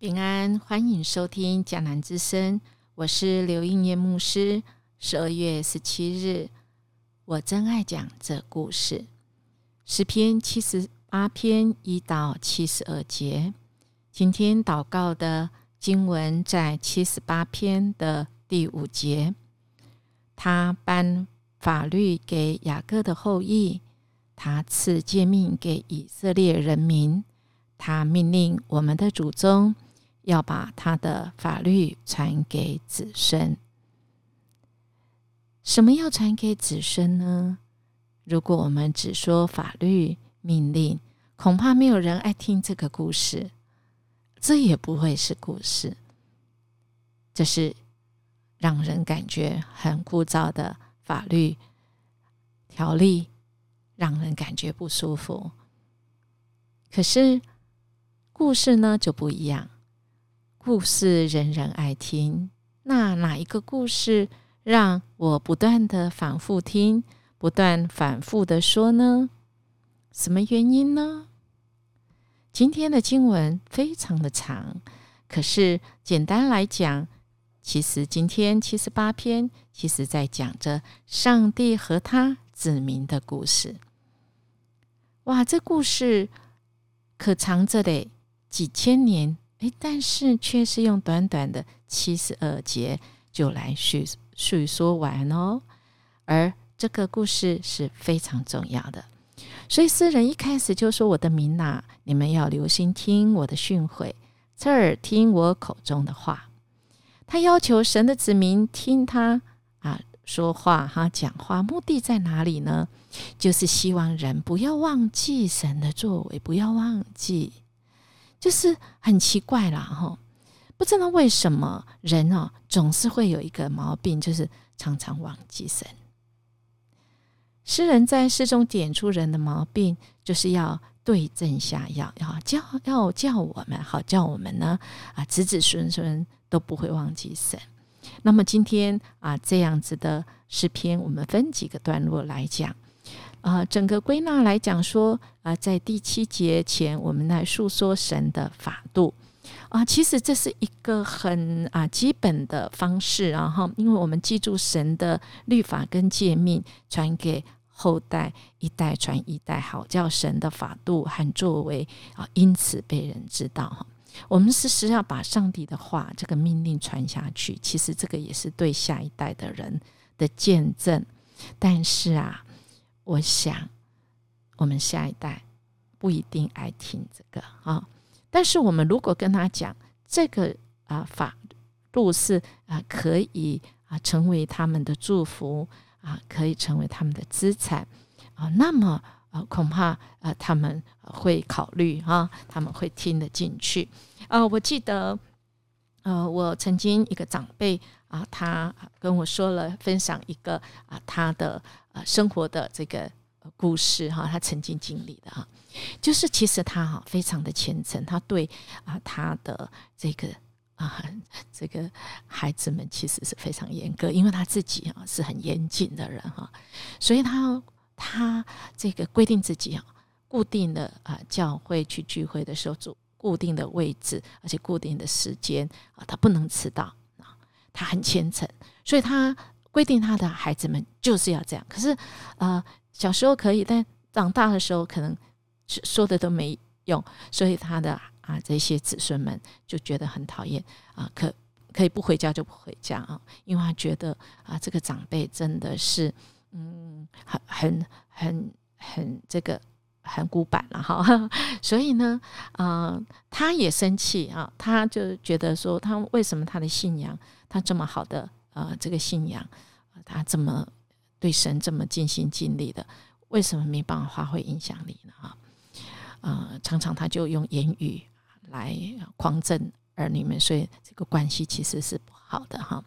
平安，欢迎收听迦南之声，我是刘应念牧师。十二月十七日，我真爱讲这故事，诗篇七十八篇一到七十二节。今天祷告的经文在七十八篇的第五节。他颁法律给雅各的后裔，他赐诫命给以色列人民，他命令我们的祖宗。要把他的法律传给子孙。什么要传给子孙呢？如果我们只说法律命令，恐怕没有人爱听这个故事。这也不会是故事，这是让人感觉很枯燥的法律条例，让人感觉不舒服。可是故事呢就不一样。故事人人爱听，那哪一个故事让我不断的反复听，不断反复的说呢？什么原因呢？今天的经文非常的长，可是简单来讲，其实今天七十八篇，其实在讲着上帝和他子民的故事。哇，这故事可长着嘞几千年。哎，但是却是用短短的七十二节就来叙叙说完哦。而这个故事是非常重要的，所以诗人一开始就说：“我的民呐，你们要留心听我的训诲，侧耳听我口中的话。”他要求神的子民听他啊说话哈讲话，目的在哪里呢？就是希望人不要忘记神的作为，不要忘记。就是很奇怪啦，哈，不知道为什么人哦总是会有一个毛病，就是常常忘记神。诗人在诗中点出人的毛病，就是要对症下药，要教要教我们，好叫我们呢啊子子孙孙都不会忘记神。那么今天啊这样子的诗篇，我们分几个段落来讲。啊，整个归纳来讲说，啊，在第七节前，我们来诉说神的法度啊，其实这是一个很啊基本的方式，然后，因为我们记住神的律法跟诫命，传给后代，一代传一代，好叫神的法度和作为啊，因此被人知道哈。我们是是要把上帝的话这个命令传下去，其实这个也是对下一代的人的见证，但是啊。我想，我们下一代不一定爱听这个啊。但是我们如果跟他讲这个啊法度是啊可以啊成为他们的祝福啊，可以成为他们的资产啊，那么啊恐怕啊他们会考虑啊，他们会听得进去啊。我记得呃，我曾经一个长辈啊，他跟我说了分享一个啊他的。生活的这个故事哈，他曾经经历的哈，就是其实他哈非常的虔诚，他对啊他的这个啊这个孩子们其实是非常严格，因为他自己啊是很严谨的人哈，所以他他这个规定自己啊固定的啊教会去聚会的时候住固定的位置，而且固定的时间啊，他不能迟到啊，他很虔诚，所以他。规定他的孩子们就是要这样，可是，呃，小时候可以，但长大的时候可能说的都没用，所以他的啊这些子孙们就觉得很讨厌啊，可可以不回家就不回家啊，因为他觉得啊这个长辈真的是嗯很很很很这个很古板了哈，所以呢，啊他也生气啊，他就觉得说他为什么他的信仰他这么好的呃这个信仰。他这么对神这么尽心尽力的，为什么没办法发挥影响力呢？哈，呃，常常他就用言语来狂震儿女们，所以这个关系其实是不好的哈。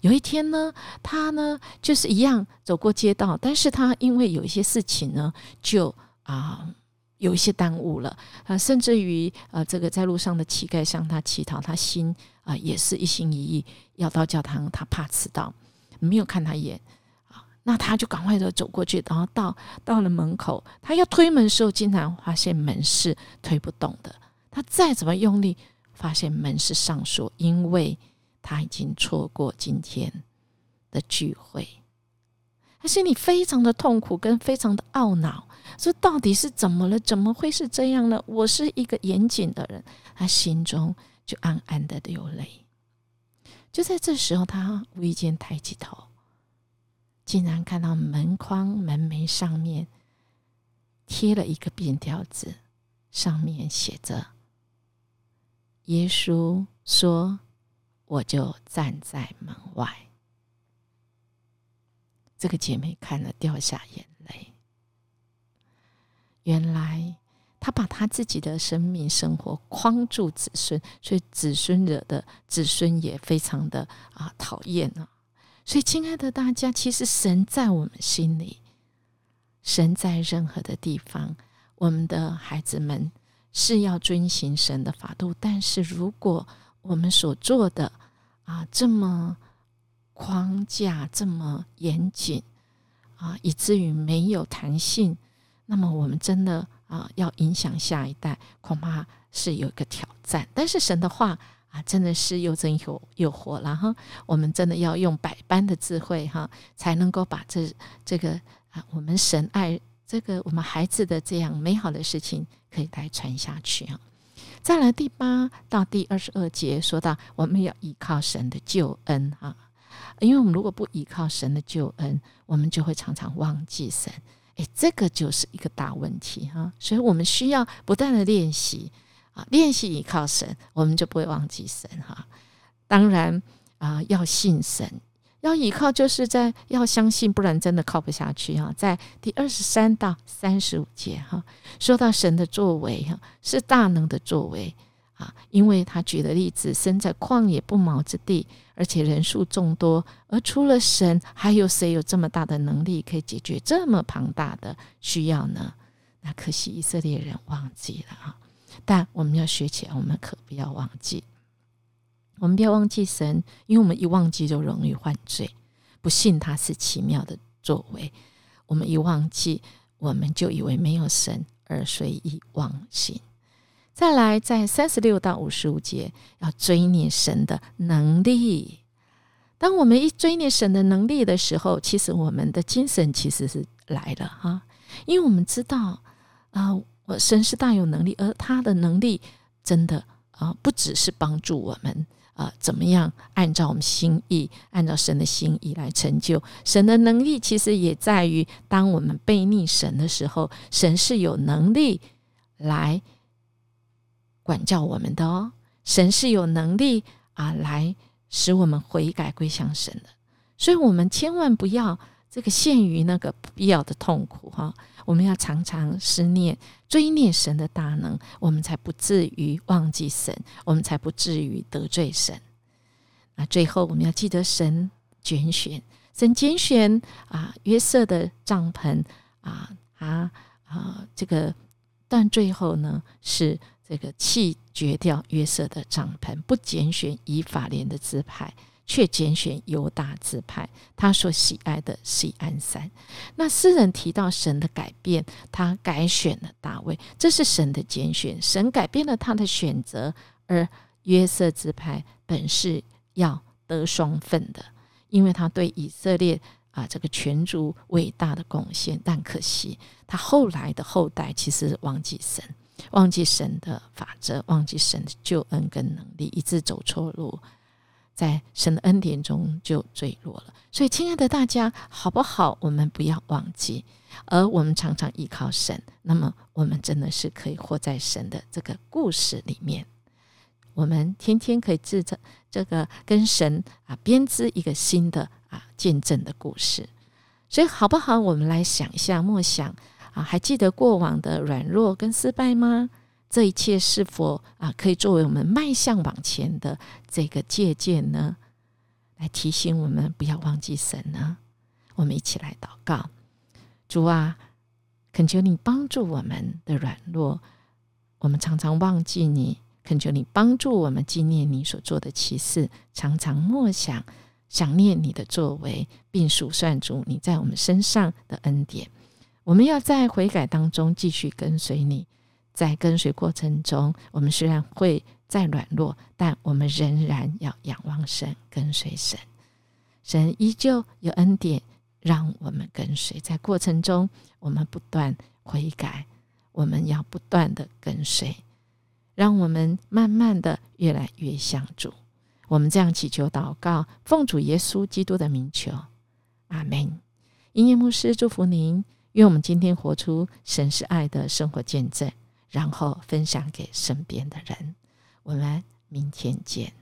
有一天呢，他呢就是一样走过街道，但是他因为有一些事情呢，就啊有一些耽误了啊，甚至于呃，这个在路上的乞丐向他乞讨，他心啊也是一心一意要到教堂，他怕迟到。没有看他一眼啊，那他就赶快的走过去，然后到到了门口，他要推门的时候，竟然发现门是推不动的。他再怎么用力，发现门是上锁，因为他已经错过今天的聚会。他心里非常的痛苦，跟非常的懊恼，说到底是怎么了？怎么会是这样呢？我是一个严谨的人，他心中就暗暗的流泪。就在这时候，他无意间抬起头，竟然看到门框门楣上面贴了一个便条纸，上面写着：“耶稣说，我就站在门外。”这个姐妹看了掉下眼泪。原来他把他自己的生命生活框住子孙，所以子孙惹的子孙也非常的啊讨厌啊。所以，亲爱的大家，其实神在我们心里，神在任何的地方，我们的孩子们是要遵行神的法度。但是，如果我们所做的啊这么，框架这么严谨啊，以至于没有弹性，那么我们真的啊，要影响下一代，恐怕是有一个挑战。但是神的话啊，真的是又真又又活了哈。我们真的要用百般的智慧哈，才能够把这这个啊，我们神爱这个我们孩子的这样美好的事情，可以来传下去啊。再来第八到第二十二节，说到我们要依靠神的救恩啊。因为我们如果不依靠神的救恩，我们就会常常忘记神。诶，这个就是一个大问题哈。所以我们需要不断的练习啊，练习依靠神，我们就不会忘记神哈。当然啊，要信神，要依靠，就是在要相信，不然真的靠不下去哈。在第二十三到三十五节哈，说到神的作为哈，是大能的作为。啊，因为他举的例子，身在旷野不毛之地，而且人数众多，而除了神，还有谁有这么大的能力可以解决这么庞大的需要呢？那可惜以色列人忘记了啊！但我们要学起来，我们可不要忘记，我们不要忘记神，因为我们一忘记就容易犯罪，不信他是奇妙的作为，我们一忘记，我们就以为没有神而随意忘形。再来，在三十六到五十五节，要追念神的能力。当我们一追念神的能力的时候，其实我们的精神其实是来了哈，因为我们知道啊，我神是大有能力，而他的能力真的啊，不只是帮助我们啊，怎么样按照我们心意，按照神的心意来成就。神的能力其实也在于，当我们背逆神的时候，神是有能力来。管教我们的哦，神是有能力啊，来使我们悔改归向神的，所以我们千万不要这个陷于那个不必要的痛苦哈。我们要常常思念、追念神的大能，我们才不至于忘记神，我们才不至于得罪神。那最后我们要记得神拣选，神拣选啊约瑟的帐篷啊啊啊这个，但最后呢是。这个弃绝掉约瑟的帐篷，不拣选以法莲的支派，却拣选犹大支派。他所喜爱的是安山。那诗人提到神的改变，他改选了大卫，这是神的拣选。神改变了他的选择，而约瑟支派本是要得双份的，因为他对以色列啊这个全族伟大的贡献。但可惜，他后来的后代其实忘记神。忘记神的法则，忘记神的救恩跟能力，以致走错路，在神的恩典中就坠落了。所以，亲爱的大家，好不好？我们不要忘记，而我们常常依靠神，那么我们真的是可以活在神的这个故事里面。我们天天可以制造这个跟神啊编织一个新的啊见证的故事。所以，好不好？我们来想一下，默想。啊，还记得过往的软弱跟失败吗？这一切是否啊，可以作为我们迈向往前的这个借鉴呢？来提醒我们不要忘记神呢？我们一起来祷告：主啊，恳求你帮助我们的软弱，我们常常忘记你；恳求你帮助我们纪念你所做的奇事，常常默想想念你的作为，并数算主你在我们身上的恩典。我们要在悔改当中继续跟随你，在跟随过程中，我们虽然会再软弱，但我们仍然要仰望神，跟随神。神依旧有恩典，让我们跟随。在过程中，我们不断悔改，我们要不断的跟随，让我们慢慢的越来越像主。我们这样祈求祷告，奉主耶稣基督的名求，阿门。音乐牧师祝福您，为我们今天活出神是爱的生活见证，然后分享给身边的人。我们明天见。